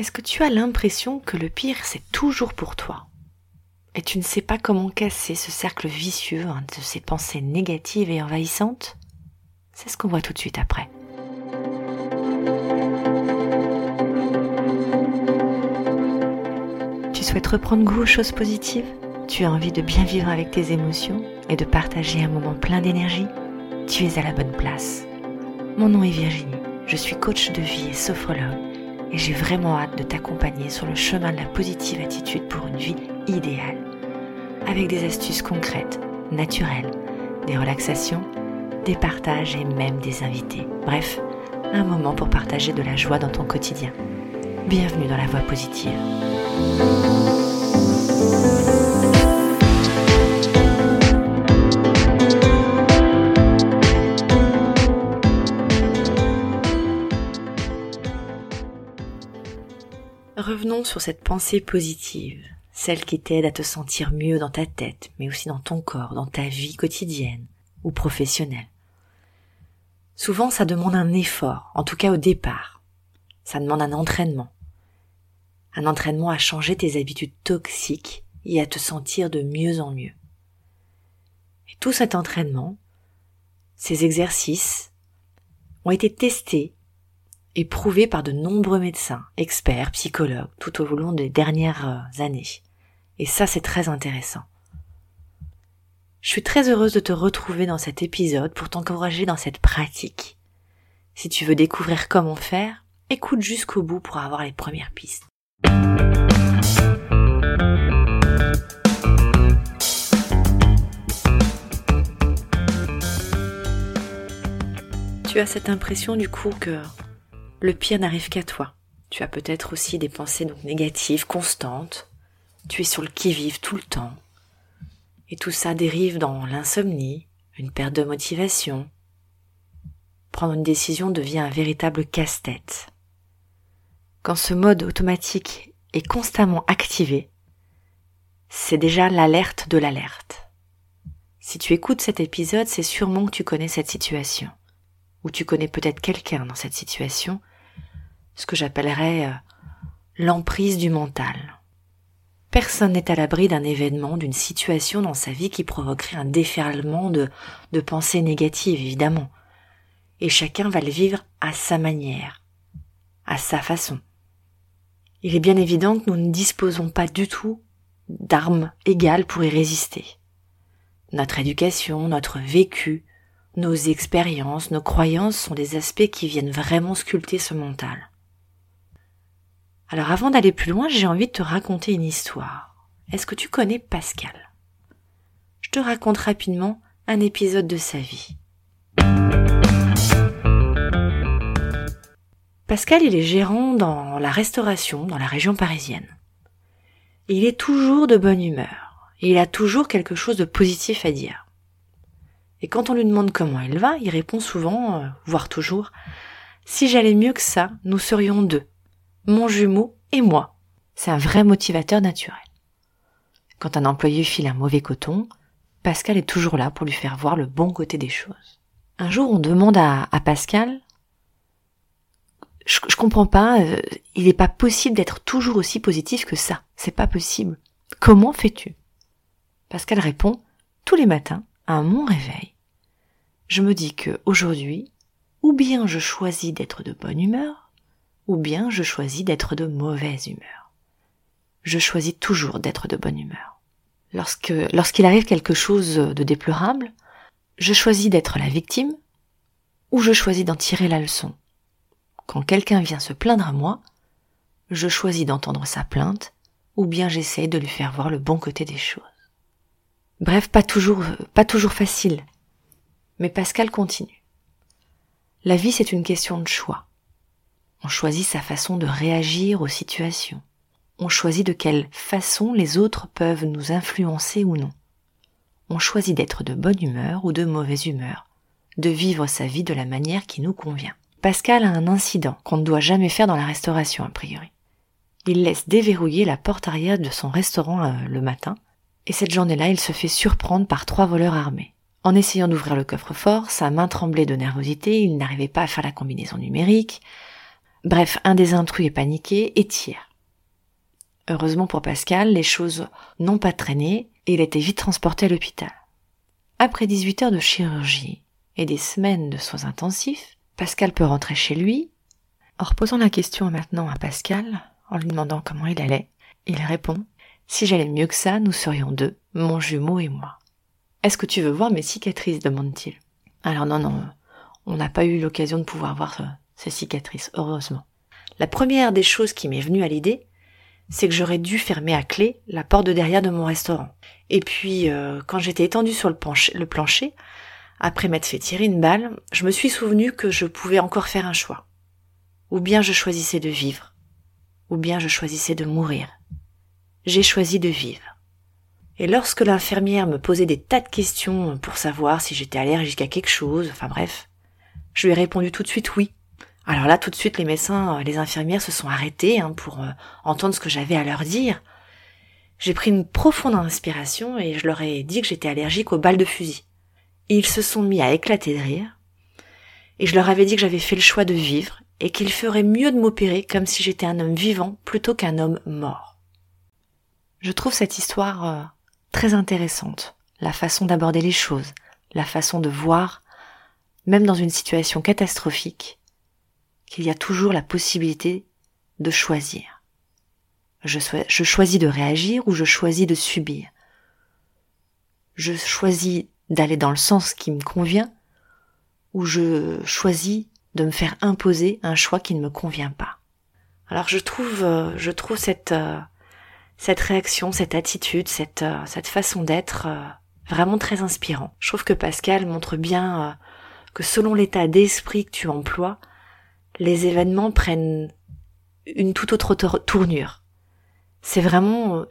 Est-ce que tu as l'impression que le pire, c'est toujours pour toi? Et tu ne sais pas comment casser ce cercle vicieux hein, de ces pensées négatives et envahissantes? C'est ce qu'on voit tout de suite après. Tu souhaites reprendre goût aux choses positives? Tu as envie de bien vivre avec tes émotions et de partager un moment plein d'énergie? Tu es à la bonne place. Mon nom est Virginie, je suis coach de vie et sophrologue et j'ai vraiment hâte de t'accompagner sur le chemin de la positive attitude pour une vie idéale, avec des astuces concrètes, naturelles, des relaxations, des partages et même des invités. Bref, un moment pour partager de la joie dans ton quotidien. Bienvenue dans la voie positive. Sur cette pensée positive, celle qui t'aide à te sentir mieux dans ta tête, mais aussi dans ton corps, dans ta vie quotidienne ou professionnelle. Souvent, ça demande un effort, en tout cas au départ. Ça demande un entraînement. Un entraînement à changer tes habitudes toxiques et à te sentir de mieux en mieux. Et tout cet entraînement, ces exercices, ont été testés éprouvé par de nombreux médecins, experts, psychologues, tout au long des dernières euh, années. Et ça, c'est très intéressant. Je suis très heureuse de te retrouver dans cet épisode pour t'encourager dans cette pratique. Si tu veux découvrir comment faire, écoute jusqu'au bout pour avoir les premières pistes. Tu as cette impression du coup que le pire n'arrive qu'à toi. Tu as peut-être aussi des pensées négatives, constantes. Tu es sur le qui-vive tout le temps. Et tout ça dérive dans l'insomnie, une perte de motivation. Prendre une décision devient un véritable casse-tête. Quand ce mode automatique est constamment activé, c'est déjà l'alerte de l'alerte. Si tu écoutes cet épisode, c'est sûrement que tu connais cette situation, ou tu connais peut-être quelqu'un dans cette situation, ce que j'appellerais euh, l'emprise du mental. Personne n'est à l'abri d'un événement, d'une situation dans sa vie qui provoquerait un déferlement de, de pensées négatives, évidemment. Et chacun va le vivre à sa manière, à sa façon. Il est bien évident que nous ne disposons pas du tout d'armes égales pour y résister. Notre éducation, notre vécu, nos expériences, nos croyances sont des aspects qui viennent vraiment sculpter ce mental. Alors avant d'aller plus loin, j'ai envie de te raconter une histoire. Est-ce que tu connais Pascal? Je te raconte rapidement un épisode de sa vie. Pascal, il est gérant dans la restauration dans la région parisienne. il est toujours de bonne humeur. Il a toujours quelque chose de positif à dire. Et quand on lui demande comment il va, il répond souvent, euh, voire toujours, Si j'allais mieux que ça, nous serions deux mon jumeau et moi. C'est un vrai motivateur naturel. Quand un employé file un mauvais coton, Pascal est toujours là pour lui faire voir le bon côté des choses. Un jour, on demande à, Pascal, je, comprends pas, euh, il n'est pas possible d'être toujours aussi positif que ça. C'est pas possible. Comment fais-tu? Pascal répond, tous les matins, à mon réveil, je me dis que aujourd'hui, ou bien je choisis d'être de bonne humeur, ou bien je choisis d'être de mauvaise humeur. Je choisis toujours d'être de bonne humeur. Lorsque, lorsqu'il arrive quelque chose de déplorable, je choisis d'être la victime, ou je choisis d'en tirer la leçon. Quand quelqu'un vient se plaindre à moi, je choisis d'entendre sa plainte, ou bien j'essaye de lui faire voir le bon côté des choses. Bref, pas toujours, pas toujours facile. Mais Pascal continue. La vie, c'est une question de choix. On choisit sa façon de réagir aux situations. On choisit de quelle façon les autres peuvent nous influencer ou non. On choisit d'être de bonne humeur ou de mauvaise humeur, de vivre sa vie de la manière qui nous convient. Pascal a un incident qu'on ne doit jamais faire dans la restauration a priori. Il laisse déverrouiller la porte arrière de son restaurant euh, le matin, et cette journée-là, il se fait surprendre par trois voleurs armés. En essayant d'ouvrir le coffre-fort, sa main tremblait de nervosité, il n'arrivait pas à faire la combinaison numérique, Bref, un des intrus est paniqué et tire. Heureusement pour Pascal, les choses n'ont pas traîné et il a été vite transporté à l'hôpital. Après 18 heures de chirurgie et des semaines de soins intensifs, Pascal peut rentrer chez lui. En reposant la question maintenant à Pascal, en lui demandant comment il allait, il répond Si j'allais mieux que ça, nous serions deux, mon jumeau et moi. Est-ce que tu veux voir mes cicatrices? demande-t-il. Alors non, non, on n'a pas eu l'occasion de pouvoir voir euh, ces cicatrices, heureusement. La première des choses qui m'est venue à l'idée, c'est que j'aurais dû fermer à clé la porte de derrière de mon restaurant. Et puis, euh, quand j'étais étendue sur le, plancher, après m'être fait tirer une balle, je me suis souvenu que je pouvais encore faire un choix. Ou bien je choisissais de vivre, ou bien je choisissais de mourir. J'ai choisi de vivre. Et lorsque l'infirmière me posait des tas de questions pour savoir si j'étais allergique à quelque chose, enfin bref, je lui ai répondu tout de suite oui. Alors là, tout de suite, les médecins, euh, les infirmières se sont arrêtés hein, pour euh, entendre ce que j'avais à leur dire. J'ai pris une profonde inspiration et je leur ai dit que j'étais allergique aux balles de fusil. ils se sont mis à éclater de rire. Et je leur avais dit que j'avais fait le choix de vivre et qu'il ferait mieux de m'opérer comme si j'étais un homme vivant plutôt qu'un homme mort. Je trouve cette histoire euh, très intéressante, la façon d'aborder les choses, la façon de voir, même dans une situation catastrophique, qu'il y a toujours la possibilité de choisir. Je, choisis de réagir ou je choisis de subir. Je choisis d'aller dans le sens qui me convient ou je choisis de me faire imposer un choix qui ne me convient pas. Alors je trouve, euh, je trouve cette euh, cette réaction, cette attitude, cette, euh, cette façon d'être vraiment très inspirant. Je trouve que Pascal montre bien que selon l'état d'esprit que tu emploies, les événements prennent une toute autre tournure. C'est vraiment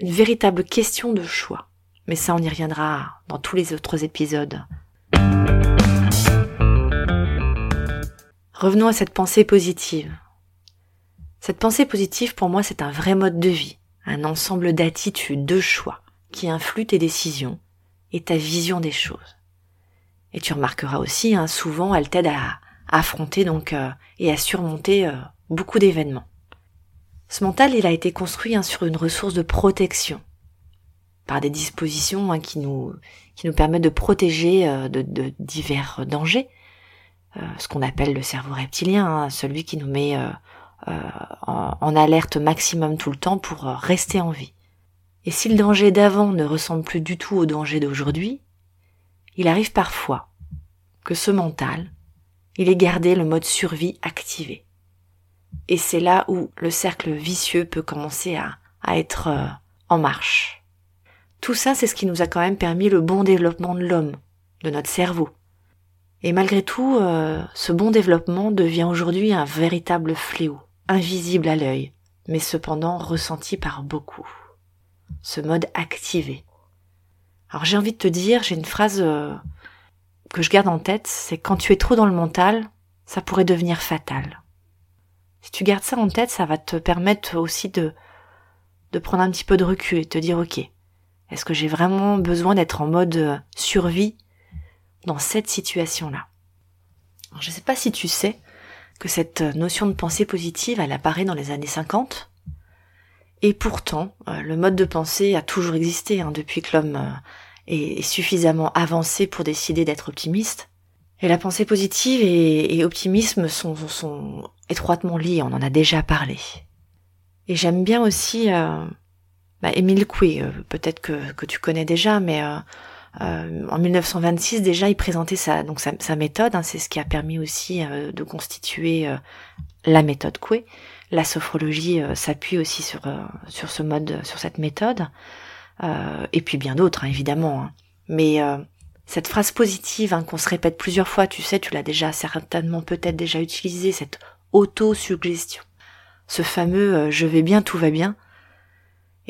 une véritable question de choix. Mais ça, on y reviendra dans tous les autres épisodes. Revenons à cette pensée positive. Cette pensée positive, pour moi, c'est un vrai mode de vie, un ensemble d'attitudes, de choix, qui influent tes décisions et ta vision des choses. Et tu remarqueras aussi, hein, souvent, elle t'aide à, affronter donc euh, et à surmonter euh, beaucoup d'événements. Ce mental, il a été construit hein, sur une ressource de protection, par des dispositions hein, qui nous permettent de protéger euh, de, divers dangers, ce qu'on appelle le cerveau reptilien, celui qui nous met en, alerte maximum tout le temps pour rester en vie. Et si le danger d'avant ne ressemble plus du tout au danger d'aujourd'hui, il arrive parfois que ce mental, il ait gardé le mode survie activé. Et c'est là où le cercle vicieux peut commencer à, être euh, en marche. Tout ça, c'est ce qui nous a quand même permis le bon développement de l'homme, de notre cerveau. Et malgré tout, ce bon développement devient aujourd'hui un véritable fléau invisible à l'œil, mais cependant ressenti par beaucoup. Ce mode activé. Alors j'ai envie de te dire, j'ai une phrase euh, que je garde en tête, c'est quand tu es trop dans le mental, ça pourrait devenir fatal. Si tu gardes ça en tête, ça va te permettre aussi de, de prendre un petit peu de recul et te dire, ok, est-ce que j'ai vraiment besoin d'être en mode euh, survie dans cette situation-là? Je ne sais pas si tu sais, que cette notion de pensée positive, elle apparaît dans les années 50. Et pourtant, euh, le mode de pensée a toujours existé hein, depuis que l'homme euh, est suffisamment avancé pour décider d'être optimiste. Et la pensée positive et, optimisme sont, sont, étroitement liés, on en a déjà parlé. Et j'aime bien aussi euh, bah, Émile Coué, peut-être que, que, tu connais déjà, mais euh, en 1926 déjà, il présentait sa donc sa, méthode. Hein, c'est ce qui a permis aussi euh, de constituer euh, la méthode Coué. La sophrologie s'appuie aussi sur sur ce mode, sur cette méthode, et puis bien d'autres hein, évidemment. Hein. Mais cette phrase positive hein, qu'on se répète plusieurs fois, tu sais, tu l'as déjà certainement peut-être déjà utilisé, cette auto-suggestion. Ce fameux je vais bien, tout va bien,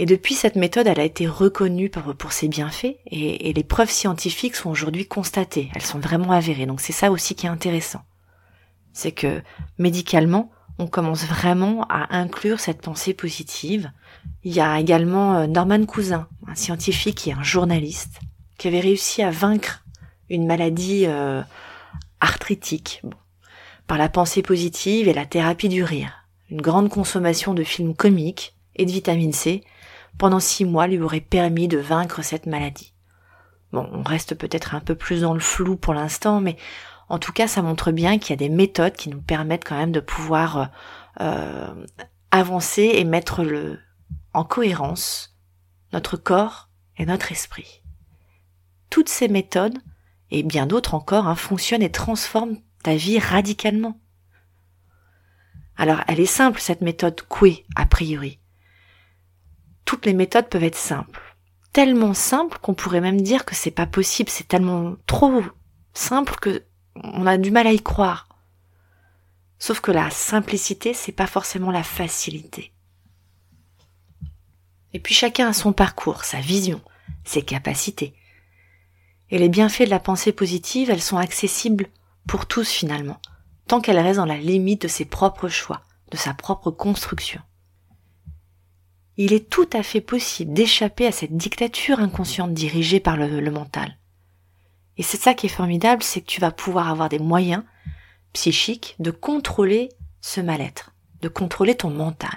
et depuis, cette méthode, elle a été reconnue pour, ses bienfaits et, les preuves scientifiques sont aujourd'hui constatées. Elles sont vraiment avérées. Donc c'est ça aussi qui est intéressant. C'est que médicalement, on commence vraiment à inclure cette pensée positive. Il y a également euh, Norman Cousin, un scientifique et un journaliste, qui avait réussi à vaincre une maladie euh, arthritique. par la pensée positive et la thérapie du rire. Une grande consommation de films comiques et de vitamine C pendant six mois lui aurait permis de vaincre cette maladie. Bon, on reste peut-être un peu plus dans le flou pour l'instant, mais en tout cas, ça montre bien qu'il y a des méthodes qui nous permettent quand même de pouvoir euh, avancer et mettre le, en cohérence notre corps et notre esprit. Toutes ces méthodes, et bien d'autres encore, hein, fonctionnent et transforment ta vie radicalement. Alors, elle est simple, cette méthode Coué, a priori. Toutes les méthodes peuvent être simples. Tellement simples qu'on pourrait même dire que c'est pas possible, c'est tellement trop simple que on a du mal à y croire. Sauf que la simplicité, c'est pas forcément la facilité. Et puis chacun a son parcours, sa vision, ses capacités. Et les bienfaits de la pensée positive, elles sont accessibles pour tous finalement, tant qu'elles restent dans la limite de ses propres choix, de sa propre construction. Il est tout à fait possible d'échapper à cette dictature inconsciente dirigée par le, le mental. Et c'est ça qui est formidable, c'est que tu vas pouvoir avoir des moyens psychiques de contrôler ce mal-être, de contrôler ton mental,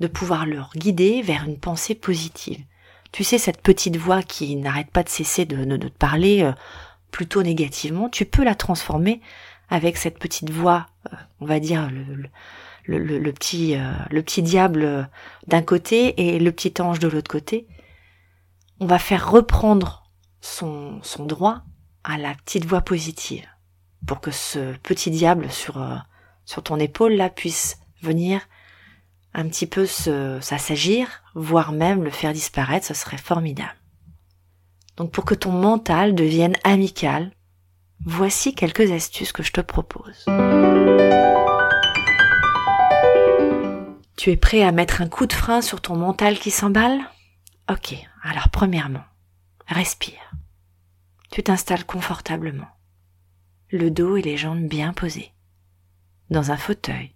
de pouvoir le guider vers une pensée positive. Tu sais, cette petite voix qui n'arrête pas de cesser de, te parler euh, plutôt négativement, tu peux la transformer avec cette petite voix, euh, on va dire le, petit, euh, le petit diable d'un côté et le petit ange de l'autre côté. On va faire reprendre son, droit à la petite voix positive pour que ce petit diable sur, euh, sur ton épaule là puisse venir un petit peu s'assagir, voire même le faire disparaître, ce serait formidable. Donc pour que ton mental devienne amical, voici quelques astuces que je te propose. Tu es prêt à mettre un coup de frein sur ton mental qui s'emballe? Ok, alors premièrement, Respire. Tu t'installes confortablement, le dos et les jambes bien posés, dans un fauteuil,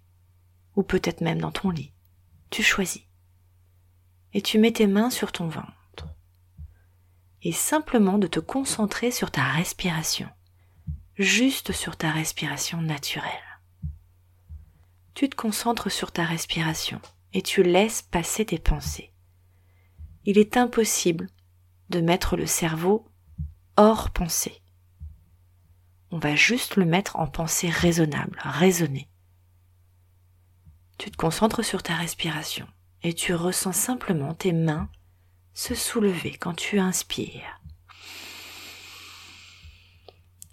ou peut-être même dans ton lit. Tu choisis. Et tu mets tes mains sur ton ventre. Et simplement de te concentrer sur ta respiration, juste sur ta respiration naturelle. Tu te concentres sur ta respiration et tu laisses passer tes pensées. Il est impossible de mettre le cerveau hors pensée. On va juste le mettre en pensée raisonnable, raisonnée. Tu te concentres sur ta respiration et tu ressens simplement tes mains se soulever quand tu inspires.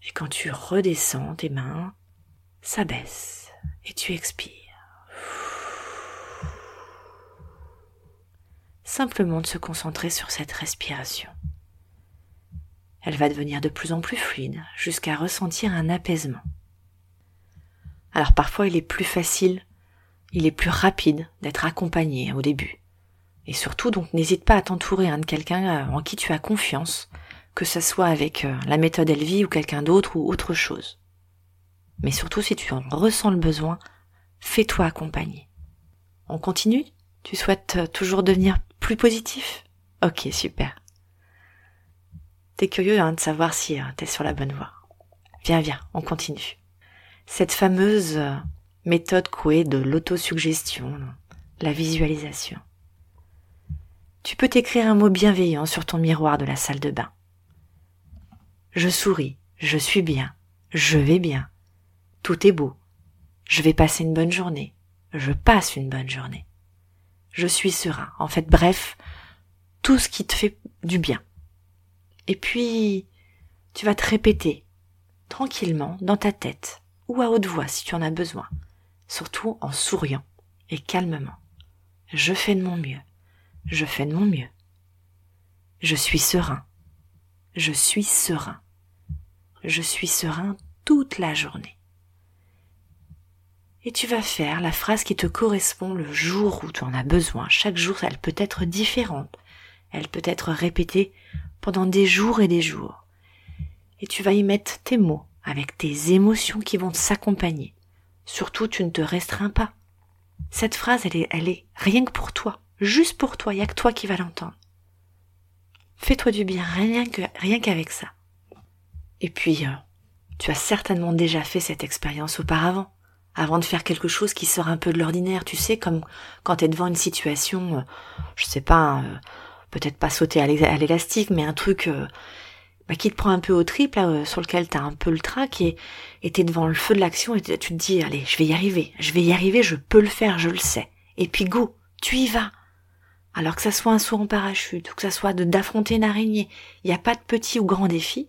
Et quand tu redescends, tes mains s'abaissent et tu expires. simplement de se concentrer sur cette respiration. Elle va devenir de plus en plus fluide jusqu'à ressentir un apaisement. Alors parfois il est plus facile, il est plus rapide d'être accompagné au début. Et surtout donc n'hésite pas à t'entourer hein, de quelqu'un euh, en qui tu as confiance, que ce soit avec euh, la méthode Elvie ou quelqu'un d'autre ou autre chose. Mais surtout si tu en ressens le besoin, fais-toi accompagner. On continue? Tu souhaites euh, toujours devenir plus positif? Ok, super. Curieux hein, de savoir si euh, t'es sur la bonne voie. Viens, viens, on continue. Cette fameuse euh, méthode couée de l'autosuggestion, la visualisation. Tu peux t'écrire un mot bienveillant sur ton miroir de la salle de bain. Je souris, je suis bien, je vais bien, tout est beau, je vais passer une bonne journée, je passe une bonne journée je suis serein. En fait, bref, tout ce qui te fait du bien. Et puis, tu vas te répéter tranquillement dans ta tête ou à haute voix si tu en as besoin, surtout en souriant et calmement. Je fais de mon mieux. Je fais de mon mieux. Je suis serein. Je suis serein. Je suis serein toute la journée et tu vas faire la phrase qui te correspond le jour où tu en as besoin. Chaque jour, elle peut être différente. Elle peut être répétée pendant des jours et des jours. Et tu vas y mettre tes mots avec tes émotions qui vont s'accompagner. Surtout, tu ne te restreins pas. Cette phrase, elle est, rien que pour toi. Juste pour toi. Il n'y a que toi qui vas l'entendre. Fais-toi du bien, rien qu'avec ça. Et puis, euh, Tu as certainement déjà fait cette expérience auparavant, avant de faire quelque chose qui sort un peu de l'ordinaire, tu sais, comme quand tu es devant une situation, euh, je sais pas, euh, peut-être pas sauter à l'élastique, mais un truc euh, bah, qui te prend un peu au trip, là, sur lequel tu as un peu le trac, et t'es devant le feu de l'action, et tu te dis, allez, je vais y arriver, je vais y arriver, je peux le faire, je le sais. Et puis go, tu y vas. Alors que ça soit un saut en parachute, ou que ça soit d'affronter une araignée, il n'y a pas de petit ou grand défi.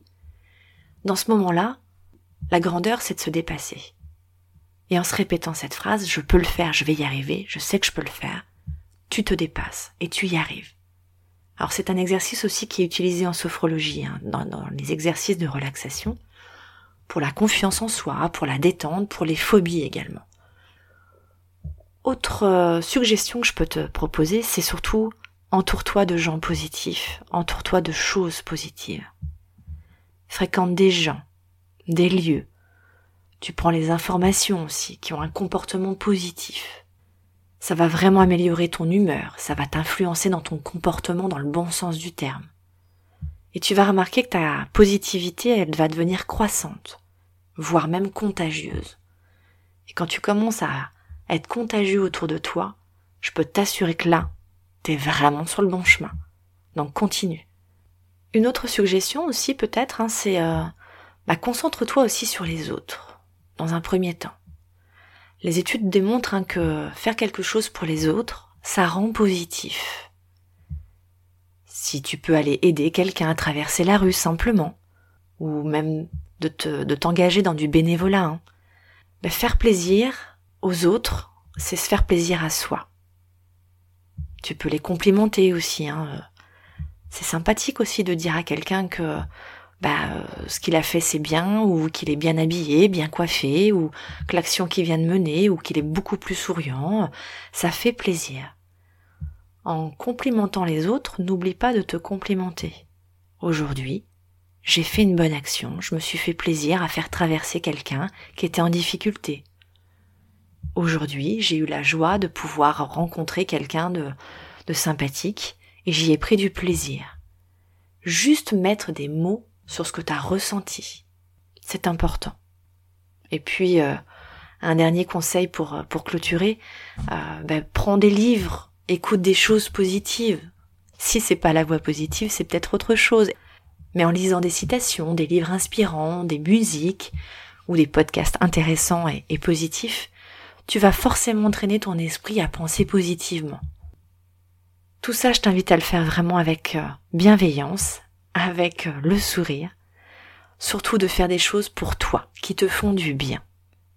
Dans ce moment-là, la grandeur, c'est de se dépasser. Et en se répétant cette phrase, je peux le faire, je vais y arriver, je sais que je peux le faire, tu te dépasses et tu y arrives. Alors c'est un exercice aussi qui est utilisé en sophrologie, hein, dans, les exercices de relaxation, pour la confiance en soi, pour la détente, pour les phobies également. Autre euh, suggestion que je peux te proposer, c'est surtout entoure-toi de gens positifs, entoure-toi de choses positives. Fréquente des gens, des lieux. Tu prends les informations aussi qui ont un comportement positif. Ça va vraiment améliorer ton humeur, ça va t'influencer dans ton comportement dans le bon sens du terme. Et tu vas remarquer que ta positivité, elle va devenir croissante, voire même contagieuse. Et quand tu commences à être contagieux autour de toi, je peux t'assurer que là, t'es vraiment sur le bon chemin. Donc continue. Une autre suggestion aussi peut-être, hein, c'est euh, bah, concentre-toi aussi sur les autres, dans un premier temps. Les études démontrent hein, que faire quelque chose pour les autres, ça rend positif. Si tu peux aller aider quelqu'un à traverser la rue simplement, ou même de te, de t'engager dans du bénévolat, hein, faire plaisir, aux autres, c'est se faire plaisir à soi. Tu peux les complimenter aussi. Hein. C'est sympathique aussi de dire à quelqu'un que bah, ce qu'il a fait c'est bien, ou qu'il est bien habillé, bien coiffé, ou que l'action qu'il vient de mener, ou qu'il est beaucoup plus souriant. Ça fait plaisir. En complimentant les autres, n'oublie pas de te complimenter. Aujourd'hui, j'ai fait une bonne action, je me suis fait plaisir à faire traverser quelqu'un qui était en difficulté. Aujourd'hui, j'ai eu la joie de pouvoir rencontrer quelqu'un de, de sympathique et j'y ai pris du plaisir. Juste mettre des mots sur ce que tu as ressenti. C'est important. Et puis, euh, un dernier conseil pour, pour clôturer, euh, ben, prends des livres, écoute des choses positives. Si c'est pas la voix positive, c'est peut-être autre chose. Mais en lisant des citations, des livres inspirants, des musiques, ou des podcasts intéressants et positifs, tu vas forcément entraîner ton esprit à penser positivement. Tout ça, je t'invite à le faire vraiment avec euh, bienveillance, avec le sourire, surtout de faire des choses pour toi, qui te font du bien.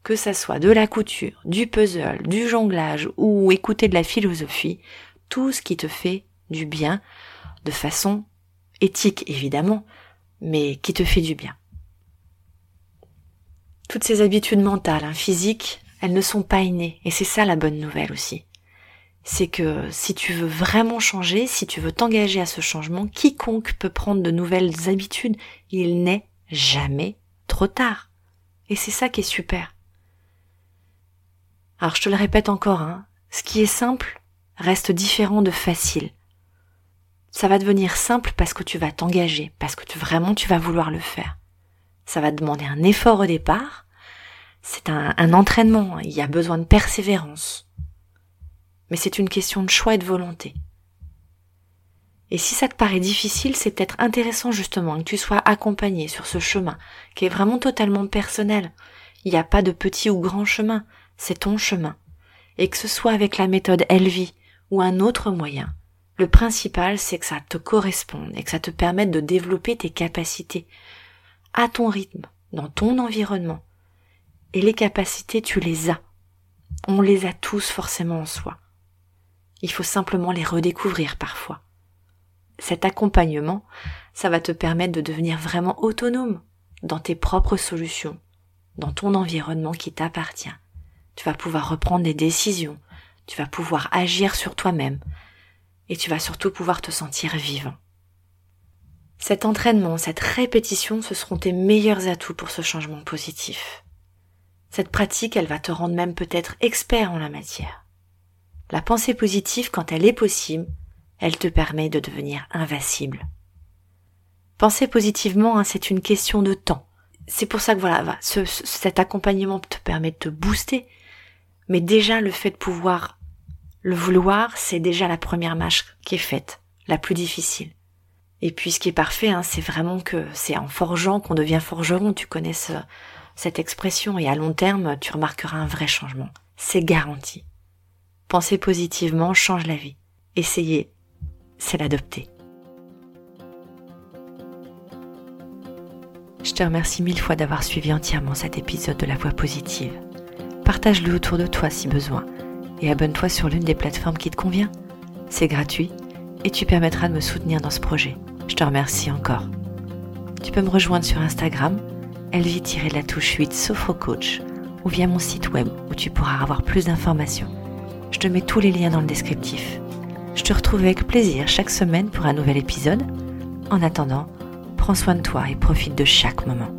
Que ça soit de la couture, du puzzle, du jonglage ou écouter de la philosophie, tout ce qui te fait du bien, de façon éthique évidemment, mais qui te fait du bien. Toutes ces habitudes mentales, hein, physiques, elles ne sont pas innées. Et c'est ça la bonne nouvelle aussi. C'est que si tu veux vraiment changer, si tu veux t'engager à ce changement, quiconque peut prendre de nouvelles habitudes. Il n'est jamais trop tard. Et c'est ça qui est super. Alors je te le répète encore, hein, ce qui est simple reste différent de facile. Ça va devenir simple parce que tu vas t'engager, parce que vraiment tu vas vouloir le faire. Ça va demander un effort au départ, c'est un, entraînement, il y a besoin de persévérance. Mais c'est une question de choix et de volonté. Et si ça te paraît difficile, c'est peut-être intéressant justement que tu sois accompagné sur ce chemin, qui est vraiment totalement personnel. Il n'y a pas de petit ou grand chemin, c'est ton chemin. Et que ce soit avec la méthode Elvie ou un autre moyen, le principal c'est que ça te corresponde et que ça te permette de développer tes capacités à ton rythme, dans ton environnement, et les capacités, tu les as. On les a tous forcément en soi. Il faut simplement les redécouvrir parfois. Cet accompagnement, ça va te permettre de devenir vraiment autonome dans tes propres solutions, dans ton environnement qui t'appartient. Tu vas pouvoir reprendre des décisions, tu vas pouvoir agir sur toi-même, et tu vas surtout pouvoir te sentir vivant. Cet entraînement, cette répétition, ce seront tes meilleurs atouts pour ce changement positif. Cette pratique, elle va te rendre même peut-être expert en la matière. La pensée positive, quand elle est possible, elle te permet de devenir invincible. Penser positivement, hein, c'est une question de temps. c'est pour ça que voilà, cet accompagnement te permet de te booster. Mais déjà, le fait de pouvoir le vouloir, c'est déjà la première marche qui est faite, la plus difficile. Et puis ce qui est parfait, hein, c'est vraiment que c'est en forgeant qu'on devient forgeron. Tu connais cette expression et à long terme, tu remarqueras un vrai changement. C'est garanti. Penser positivement change la vie. Essayer, c'est l'adopter. Je te remercie mille fois d'avoir suivi entièrement cet épisode de La Voix positive. Partage-le autour de toi si besoin et abonne-toi sur l'une des plateformes qui te convient. C'est gratuit et tu permettras de me soutenir dans ce projet. Je te remercie encore. Tu peux me rejoindre sur Instagram, elvie-la touche 8 Sophrocoach ou via mon site web où tu pourras avoir plus d'informations. Je te mets tous les liens dans le descriptif. Je te retrouve avec plaisir chaque semaine pour un nouvel épisode. En attendant, prends soin de toi et profite de chaque moment.